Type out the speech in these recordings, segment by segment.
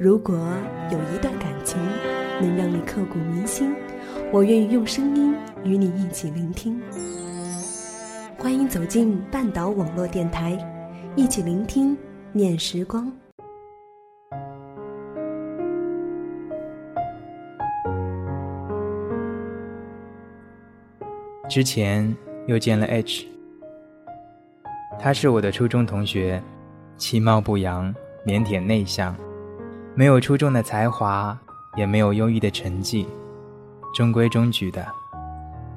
如果有一段感情能让你刻骨铭心，我愿意用声音与你一起聆听。欢迎走进半岛网络电台，一起聆听念时光。之前又见了 H。他是我的初中同学，其貌不扬，腼腆内向，没有出众的才华，也没有优异的成绩，中规中矩的。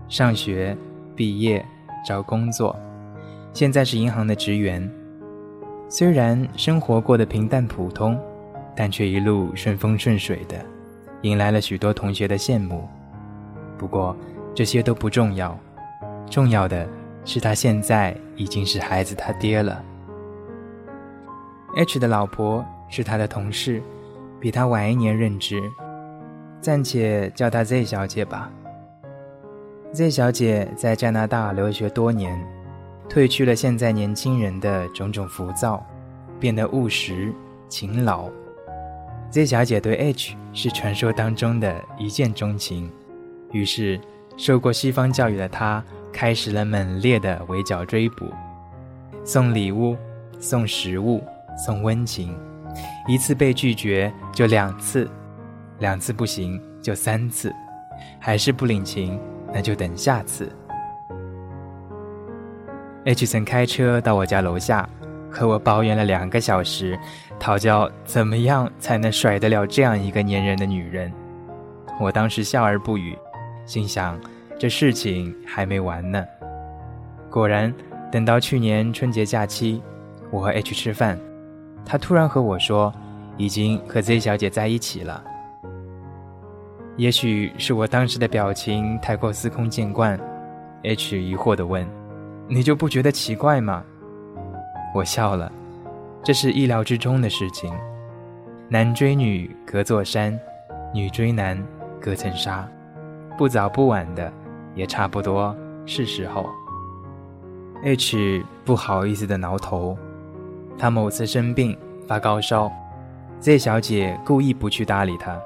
上学、毕业、找工作，现在是银行的职员。虽然生活过得平淡普通，但却一路顺风顺水的，引来了许多同学的羡慕。不过这些都不重要，重要的。是他现在已经是孩子他爹了。H 的老婆是他的同事，比他晚一年任职，暂且叫她 Z 小姐吧。Z 小姐在加拿大留学多年，褪去了现在年轻人的种种浮躁，变得务实勤劳。Z 小姐对 H 是传说当中的一见钟情，于是受过西方教育的她。开始了猛烈的围剿追捕，送礼物，送食物，送温情，一次被拒绝就两次，两次不行就三次，还是不领情，那就等下次。H 曾开车到我家楼下，和我抱怨了两个小时，讨教怎么样才能甩得了这样一个粘人的女人。我当时笑而不语，心想。这事情还没完呢。果然，等到去年春节假期，我和 H 吃饭，他突然和我说，已经和 Z 小姐在一起了。也许是我当时的表情太过司空见惯，H 疑惑地问：“你就不觉得奇怪吗？”我笑了，这是意料之中的事情。男追女隔座山，女追男隔层纱，不早不晚的。也差不多是时候。H 不好意思的挠头，他某次生病发高烧，Z 小姐故意不去搭理他，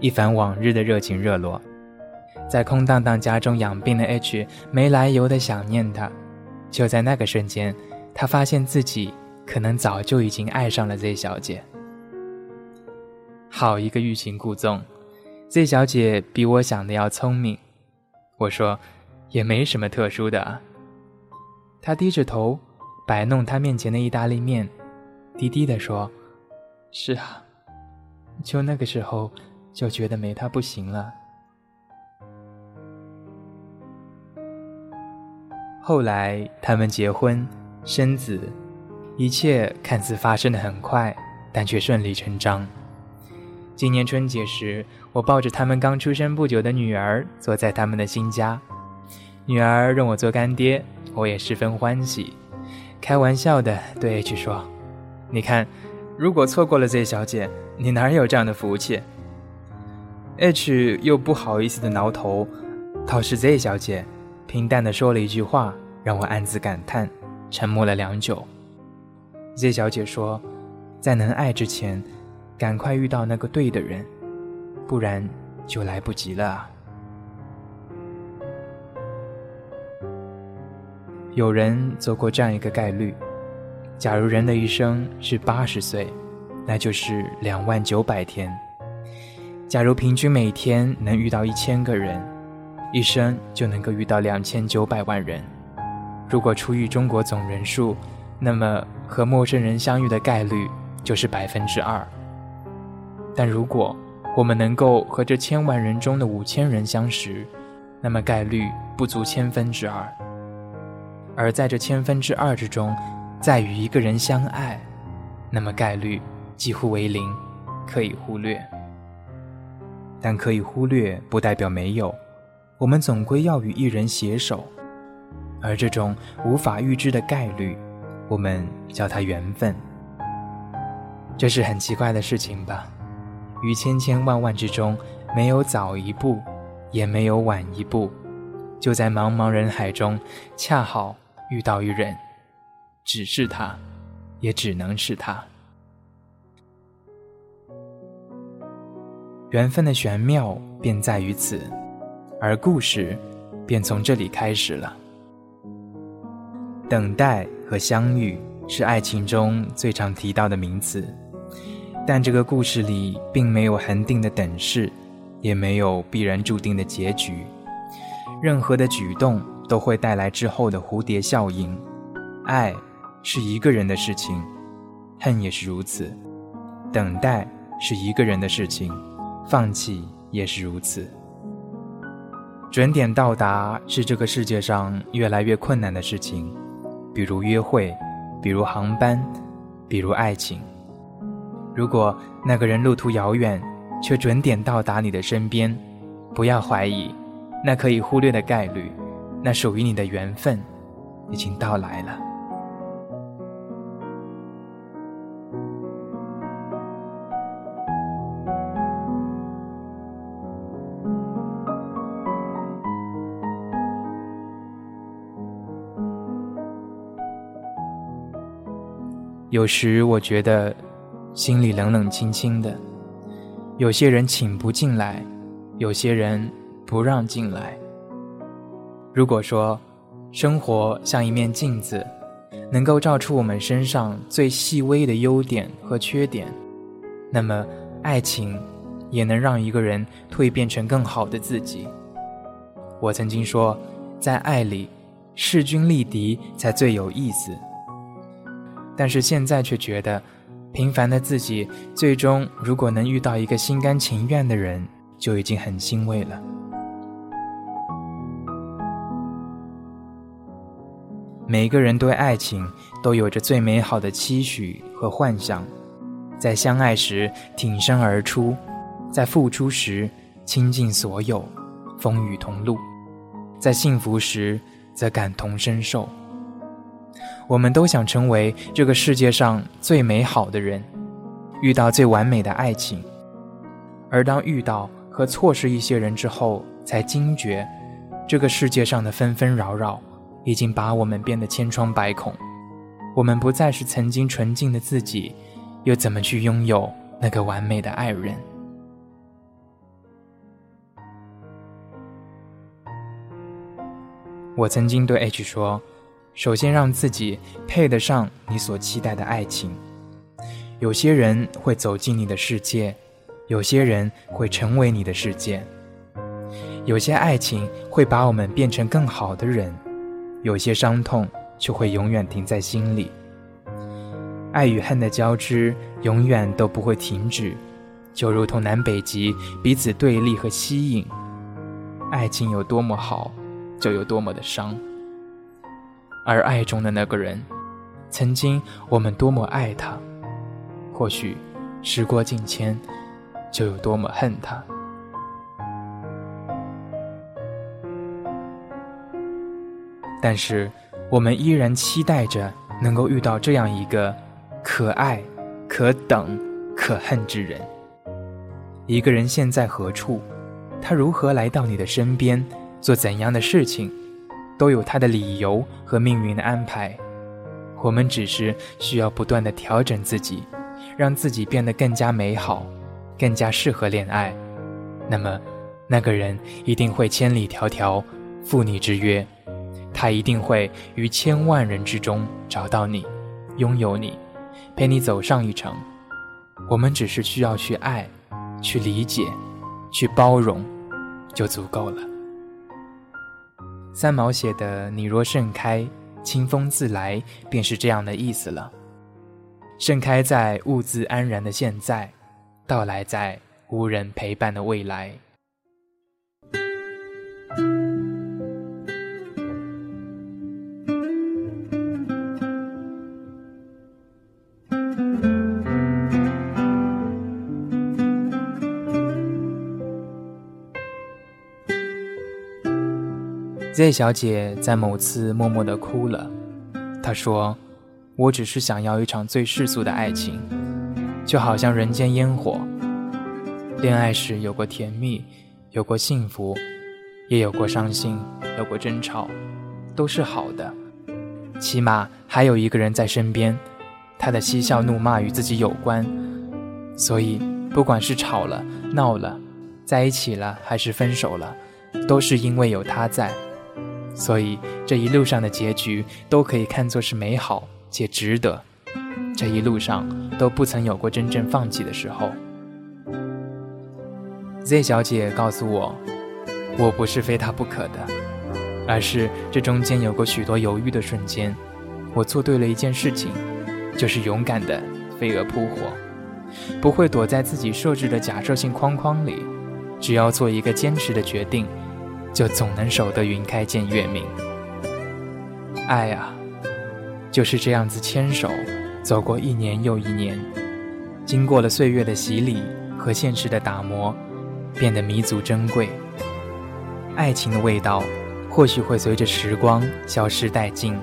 一反往日的热情热络。在空荡荡家中养病的 H 没来由的想念他，就在那个瞬间，他发现自己可能早就已经爱上了 Z 小姐。好一个欲擒故纵，Z 小姐比我想的要聪明。我说，也没什么特殊的。他低着头，摆弄他面前的意大利面，低低的说：“是啊，就那个时候就觉得没他不行了。”后来他们结婚生子，一切看似发生的很快，但却顺理成章。今年春节时，我抱着他们刚出生不久的女儿，坐在他们的新家。女儿认我做干爹，我也十分欢喜，开玩笑的对 H 说：“你看，如果错过了 Z 小姐，你哪有这样的福气？”H 又不好意思的挠头，倒是 Z 小姐平淡的说了一句话，让我暗自感叹，沉默了良久。Z 小姐说：“在能爱之前。”赶快遇到那个对的人，不然就来不及了。有人做过这样一个概率：假如人的一生是八十岁，那就是两万九百天；假如平均每天能遇到一千个人，一生就能够遇到两千九百万人。如果除以中国总人数，那么和陌生人相遇的概率就是百分之二。但如果我们能够和这千万人中的五千人相识，那么概率不足千分之二；而在这千分之二之中，再与一个人相爱，那么概率几乎为零，可以忽略。但可以忽略不代表没有，我们总归要与一人携手，而这种无法预知的概率，我们叫它缘分。这是很奇怪的事情吧？于千千万万之中，没有早一步，也没有晚一步，就在茫茫人海中，恰好遇到一人，只是他，也只能是他。缘分的玄妙便在于此，而故事便从这里开始了。等待和相遇是爱情中最常提到的名词，但这个故事里并没有恒定的等式，也没有必然注定的结局。任何的举动都会带来之后的蝴蝶效应。爱是一个人的事情，恨也是如此；等待是一个人的事情。放弃也是如此。准点到达是这个世界上越来越困难的事情，比如约会，比如航班，比如爱情。如果那个人路途遥远，却准点到达你的身边，不要怀疑，那可以忽略的概率，那属于你的缘分，已经到来了。有时我觉得心里冷冷清清的，有些人请不进来，有些人不让进来。如果说生活像一面镜子，能够照出我们身上最细微的优点和缺点，那么爱情也能让一个人蜕变成更好的自己。我曾经说，在爱里势均力敌才最有意思。但是现在却觉得，平凡的自己最终如果能遇到一个心甘情愿的人，就已经很欣慰了。每个人对爱情都有着最美好的期许和幻想，在相爱时挺身而出，在付出时倾尽所有，风雨同路，在幸福时则感同身受。我们都想成为这个世界上最美好的人，遇到最完美的爱情。而当遇到和错失一些人之后，才惊觉，这个世界上的纷纷扰扰，已经把我们变得千疮百孔。我们不再是曾经纯净的自己，又怎么去拥有那个完美的爱人？我曾经对 H 说。首先，让自己配得上你所期待的爱情。有些人会走进你的世界，有些人会成为你的世界。有些爱情会把我们变成更好的人，有些伤痛就会永远停在心里。爱与恨的交织永远都不会停止，就如同南北极彼此对立和吸引。爱情有多么好，就有多么的伤。而爱中的那个人，曾经我们多么爱他，或许时过境迁，就有多么恨他。但是，我们依然期待着能够遇到这样一个可爱、可等、可恨之人。一个人现在何处？他如何来到你的身边？做怎样的事情？都有他的理由和命运的安排，我们只是需要不断的调整自己，让自己变得更加美好，更加适合恋爱。那么，那个人一定会千里迢迢赴你之约，他一定会于千万人之中找到你，拥有你，陪你走上一程。我们只是需要去爱，去理解，去包容，就足够了。三毛写的“你若盛开，清风自来”，便是这样的意思了。盛开在物自安然的现在，到来在无人陪伴的未来。Z 小姐在某次默默地哭了。她说：“我只是想要一场最世俗的爱情，就好像人间烟火。恋爱时有过甜蜜，有过幸福，也有过伤心，有过争吵，都是好的。起码还有一个人在身边，他的嬉笑怒骂与自己有关。所以，不管是吵了、闹了，在一起了，还是分手了，都是因为有他在。”所以这一路上的结局都可以看作是美好且值得。这一路上都不曾有过真正放弃的时候。Z 小姐告诉我，我不是非他不可的，而是这中间有过许多犹豫的瞬间。我做对了一件事情，就是勇敢的飞蛾扑火，不会躲在自己设置的假设性框框里，只要做一个坚持的决定。就总能守得云开见月明。爱啊，就是这样子牵手走过一年又一年，经过了岁月的洗礼和现实的打磨，变得弥足珍贵。爱情的味道或许会随着时光消失殆尽，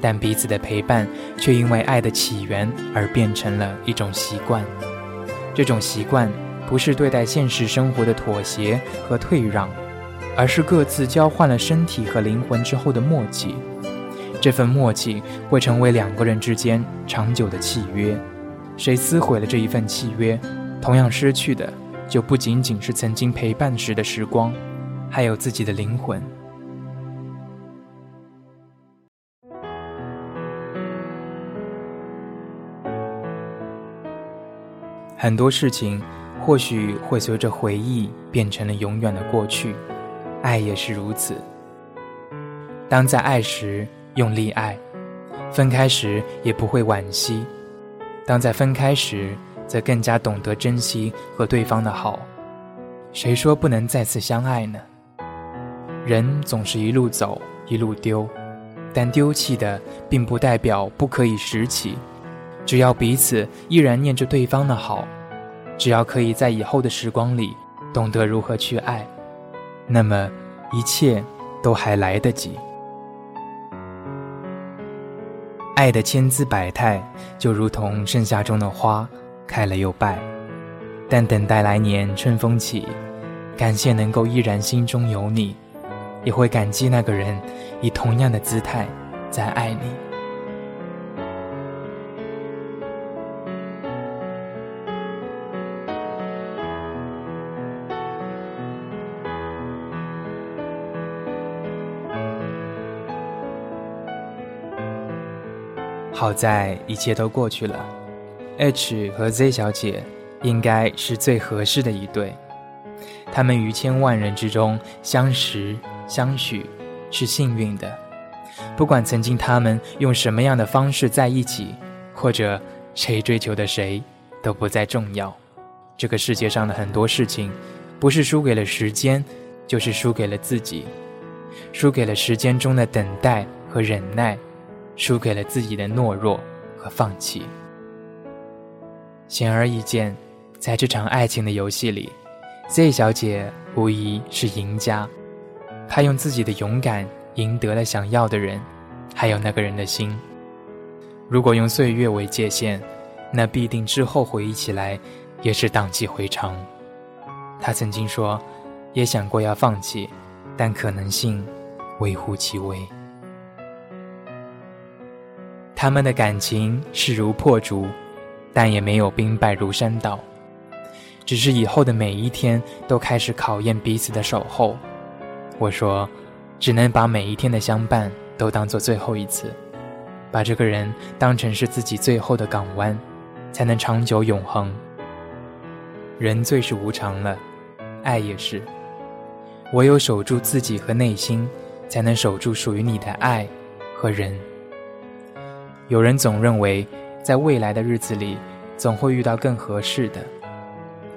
但彼此的陪伴却因为爱的起源而变成了一种习惯。这种习惯不是对待现实生活的妥协和退让。而是各自交换了身体和灵魂之后的默契，这份默契会成为两个人之间长久的契约。谁撕毁了这一份契约，同样失去的就不仅仅是曾经陪伴时的时光，还有自己的灵魂。很多事情或许会随着回忆变成了永远的过去。爱也是如此。当在爱时用力爱，分开时也不会惋惜；当在分开时，则更加懂得珍惜和对方的好。谁说不能再次相爱呢？人总是一路走一路丢，但丢弃的并不代表不可以拾起。只要彼此依然念着对方的好，只要可以在以后的时光里懂得如何去爱。那么，一切都还来得及。爱的千姿百态，就如同盛夏中的花，开了又败。但等待来年春风起，感谢能够依然心中有你，也会感激那个人以同样的姿态在爱你。好在一切都过去了，H 和 Z 小姐应该是最合适的一对。他们于千万人之中相识相许，是幸运的。不管曾经他们用什么样的方式在一起，或者谁追求的谁，都不再重要。这个世界上的很多事情，不是输给了时间，就是输给了自己，输给了时间中的等待和忍耐。输给了自己的懦弱和放弃。显而易见，在这场爱情的游戏里，Z 小姐无疑是赢家。她用自己的勇敢赢得了想要的人，还有那个人的心。如果用岁月为界限，那必定之后回忆起来也是荡气回肠。她曾经说，也想过要放弃，但可能性微乎其微。他们的感情势如破竹，但也没有兵败如山倒，只是以后的每一天都开始考验彼此的守候。我说，只能把每一天的相伴都当做最后一次，把这个人当成是自己最后的港湾，才能长久永恒。人最是无常了，爱也是，唯有守住自己和内心，才能守住属于你的爱和人。有人总认为，在未来的日子里，总会遇到更合适的。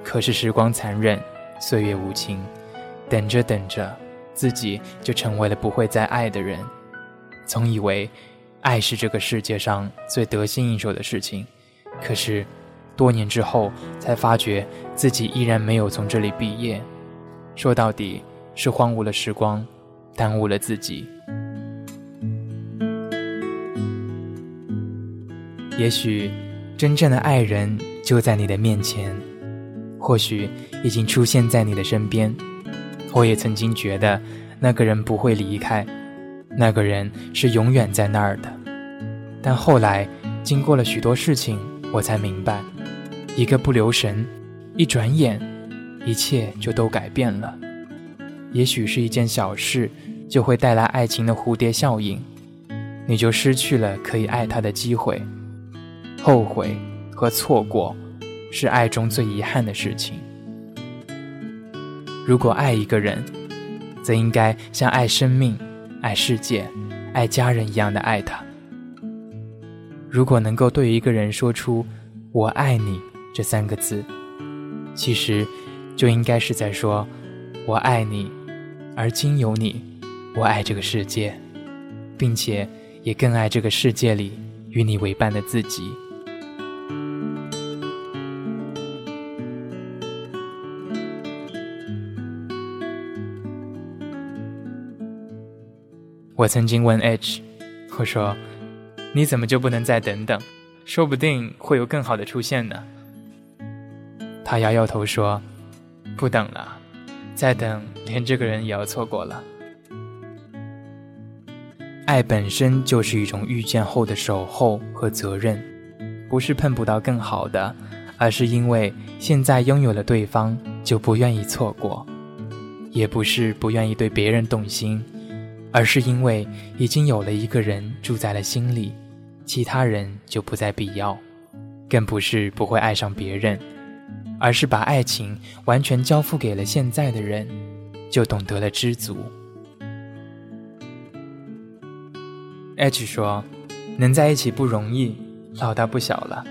可是时光残忍，岁月无情，等着等着，自己就成为了不会再爱的人。总以为，爱是这个世界上最得心应手的事情，可是，多年之后才发觉自己依然没有从这里毕业。说到底，是荒芜了时光，耽误了自己。也许，真正的爱人就在你的面前，或许已经出现在你的身边。我也曾经觉得，那个人不会离开，那个人是永远在那儿的。但后来，经过了许多事情，我才明白，一个不留神，一转眼，一切就都改变了。也许是一件小事，就会带来爱情的蝴蝶效应，你就失去了可以爱他的机会。后悔和错过，是爱中最遗憾的事情。如果爱一个人，则应该像爱生命、爱世界、爱家人一样的爱他。如果能够对一个人说出“我爱你”这三个字，其实就应该是在说“我爱你”，而今有你，我爱这个世界，并且也更爱这个世界里与你为伴的自己。我曾经问 H，我说：“你怎么就不能再等等？说不定会有更好的出现呢。”他摇摇头说：“不等了，再等连这个人也要错过了。”爱本身就是一种遇见后的守候和责任，不是碰不到更好的，而是因为现在拥有了对方就不愿意错过，也不是不愿意对别人动心。而是因为已经有了一个人住在了心里，其他人就不再必要，更不是不会爱上别人，而是把爱情完全交付给了现在的人，就懂得了知足。H 说：“能在一起不容易，老大不小了，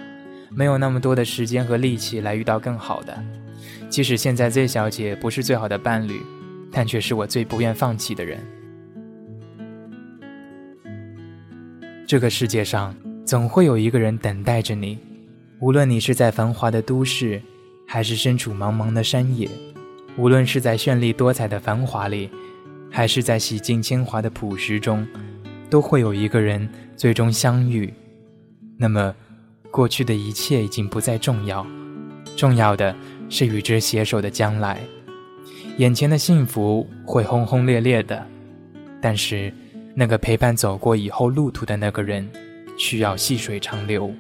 没有那么多的时间和力气来遇到更好的。即使现在 Z 小姐不是最好的伴侣，但却是我最不愿放弃的人。”这个世界上总会有一个人等待着你，无论你是在繁华的都市，还是身处茫茫的山野；无论是在绚丽多彩的繁华里，还是在洗尽铅华的朴实中，都会有一个人最终相遇。那么，过去的一切已经不再重要，重要的是与之携手的将来。眼前的幸福会轰轰烈烈的，但是。那个陪伴走过以后路途的那个人，需要细水长流。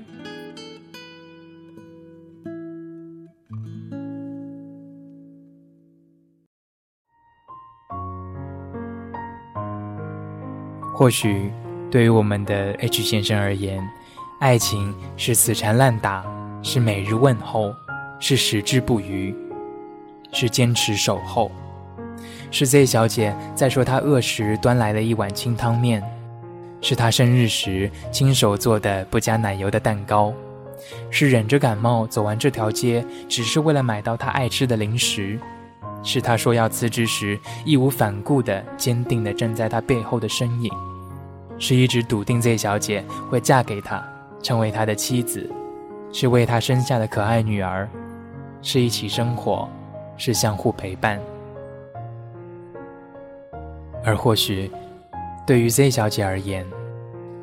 或许，对于我们的 H 先生而言，爱情是死缠烂打，是每日问候，是矢志不渝，是坚持守候。是 Z 小姐在说她饿时端来了一碗清汤面，是她生日时亲手做的不加奶油的蛋糕，是忍着感冒走完这条街只是为了买到她爱吃的零食，是她说要辞职时义无反顾的坚定的站在她背后的身影，是一直笃定 Z 小姐会嫁给他，成为他的妻子，是为他生下的可爱女儿，是一起生活，是相互陪伴。而或许，对于 Z 小姐而言，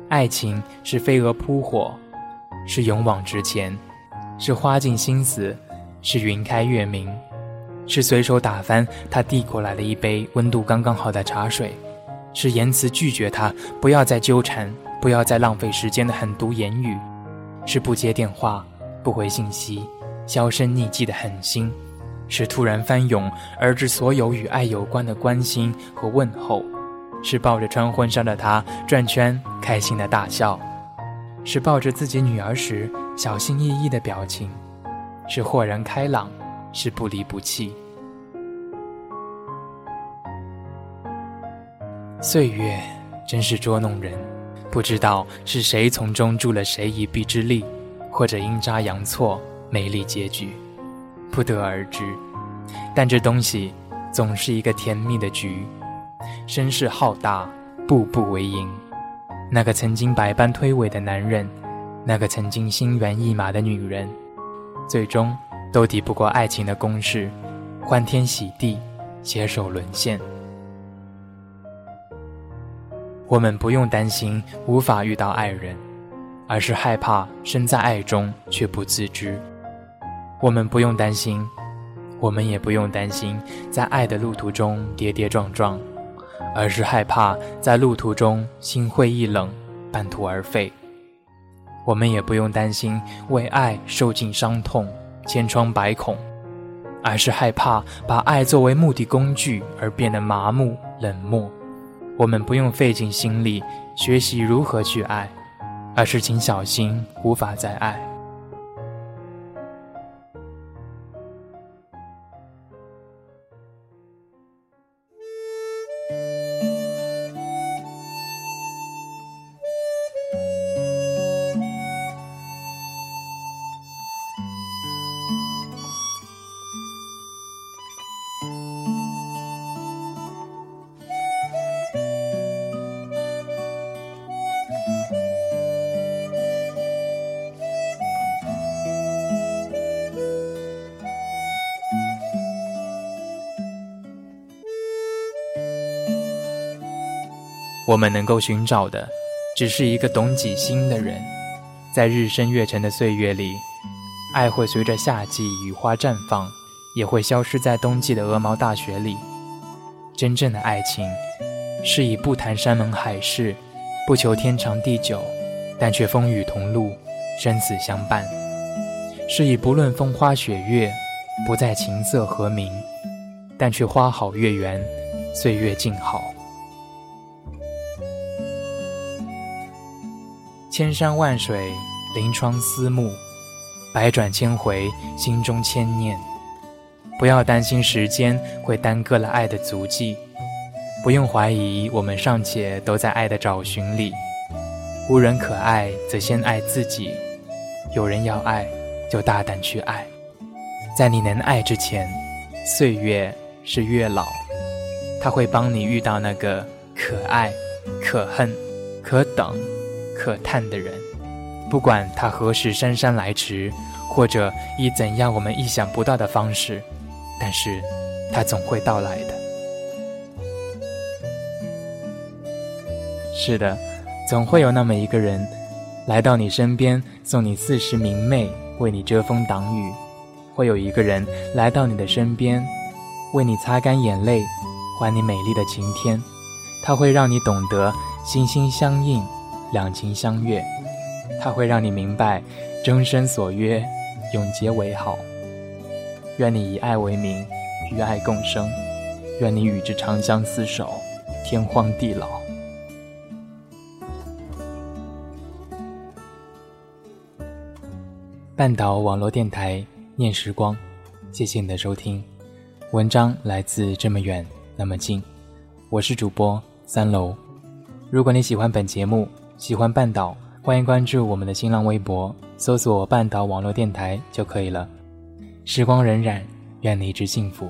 爱情是飞蛾扑火，是勇往直前，是花尽心思，是云开月明，是随手打翻他递过来的一杯温度刚刚好的茶水，是言辞拒绝他不要再纠缠、不要再浪费时间的狠毒言语，是不接电话、不回信息、销声匿迹的狠心。是突然翻涌而至，所有与爱有关的关心和问候；是抱着穿婚纱的她转圈，开心的大笑；是抱着自己女儿时小心翼翼的表情；是豁然开朗；是不离不弃。岁月真是捉弄人，不知道是谁从中助了谁一臂之力，或者阴差阳错，美丽结局。不得而知，但这东西总是一个甜蜜的局。声势浩大，步步为营。那个曾经百般推诿的男人，那个曾经心猿意马的女人，最终都抵不过爱情的攻势，欢天喜地，携手沦陷。我们不用担心无法遇到爱人，而是害怕身在爱中却不自知。我们不用担心，我们也不用担心在爱的路途中跌跌撞撞，而是害怕在路途中心灰意冷，半途而废。我们也不用担心为爱受尽伤痛、千疮百孔，而是害怕把爱作为目的工具而变得麻木冷漠。我们不用费尽心力学习如何去爱，而是请小心无法再爱。我们能够寻找的，只是一个懂己心的人。在日升月沉的岁月里，爱会随着夏季雨花绽放，也会消失在冬季的鹅毛大雪里。真正的爱情，是以不谈山盟海誓，不求天长地久，但却风雨同路，生死相伴；是以不论风花雪月，不再琴瑟和鸣，但却花好月圆，岁月静好。千山万水，临窗思慕；百转千回，心中牵念。不要担心时间会耽搁了爱的足迹，不用怀疑我们尚且都在爱的找寻里。无人可爱，则先爱自己；有人要爱，就大胆去爱。在你能爱之前，岁月是月老，他会帮你遇到那个可爱、可恨、可等。可叹的人，不管他何时姗姗来迟，或者以怎样我们意想不到的方式，但是，他总会到来的。是的，总会有那么一个人，来到你身边，送你四时明媚，为你遮风挡雨；会有一个人来到你的身边，为你擦干眼泪，还你美丽的晴天。他会让你懂得心心相印。两情相悦，它会让你明白，终身所约，永结为好。愿你以爱为名，与爱共生；愿你与之长相厮守，天荒地老。半岛网络电台念时光，谢谢你的收听。文章来自这么远那么近，我是主播三楼。如果你喜欢本节目，喜欢半岛，欢迎关注我们的新浪微博，搜索“半岛网络电台”就可以了。时光荏苒，愿你一直幸福。